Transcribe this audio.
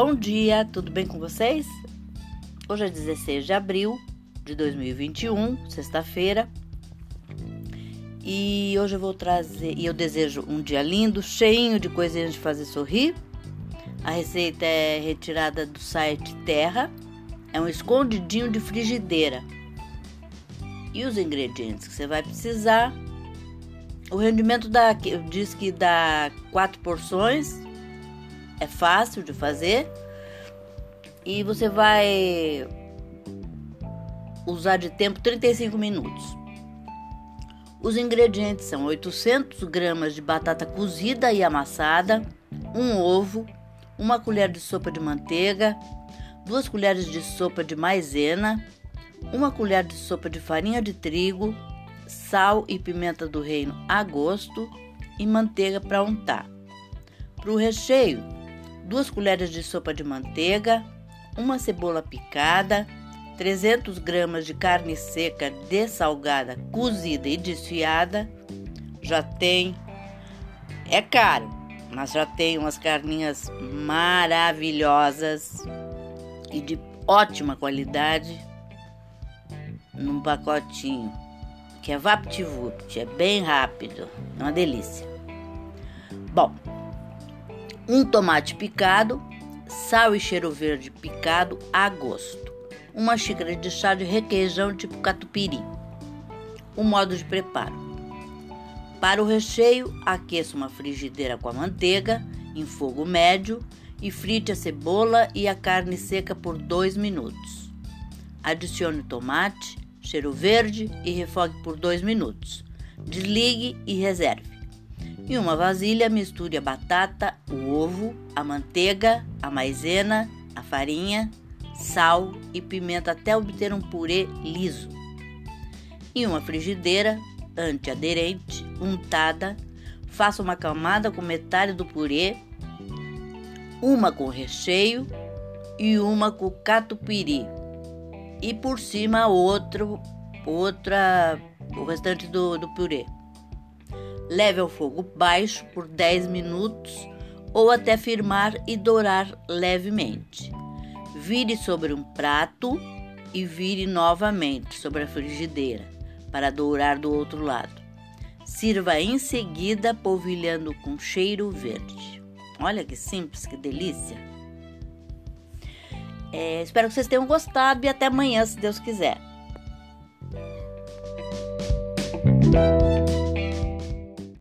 Bom dia, tudo bem com vocês? Hoje é 16 de abril de 2021, sexta-feira. E hoje eu vou trazer, e eu desejo um dia lindo, cheinho de coisinhas de fazer sorrir. A receita é retirada do site Terra. É um escondidinho de frigideira. E os ingredientes que você vai precisar. O rendimento da, diz que dá quatro porções é fácil de fazer e você vai usar de tempo 35 minutos. Os ingredientes são 800 gramas de batata cozida e amassada, um ovo, uma colher de sopa de manteiga, duas colheres de sopa de maisena, uma colher de sopa de farinha de trigo, sal e pimenta do reino a gosto e manteiga para untar. Para o recheio, 2 colheres de sopa de manteiga, uma cebola picada, 300 gramas de carne seca dessalgada, cozida e desfiada. Já tem, é caro, mas já tem umas carninhas maravilhosas e de ótima qualidade num pacotinho que é VaptVupt, é bem rápido, é uma delícia. Bom, um tomate picado, sal e cheiro verde picado a gosto, uma xícara de chá de requeijão tipo catupiry. O modo de preparo: para o recheio, aqueça uma frigideira com a manteiga em fogo médio e frite a cebola e a carne seca por 2 minutos. Adicione o tomate, cheiro verde e refogue por 2 minutos. Desligue e reserve. Em uma vasilha, misture a batata, o ovo, a manteiga, a maisena, a farinha, sal e pimenta até obter um purê liso. Em uma frigideira antiaderente, untada, faça uma camada com metade do purê, uma com recheio e uma com catupiry. E por cima outro, outra, o restante do, do purê. Leve ao fogo baixo por 10 minutos ou até firmar e dourar levemente. Vire sobre um prato e vire novamente sobre a frigideira para dourar do outro lado. Sirva em seguida polvilhando com cheiro verde. Olha que simples, que delícia! É, espero que vocês tenham gostado e até amanhã, se Deus quiser.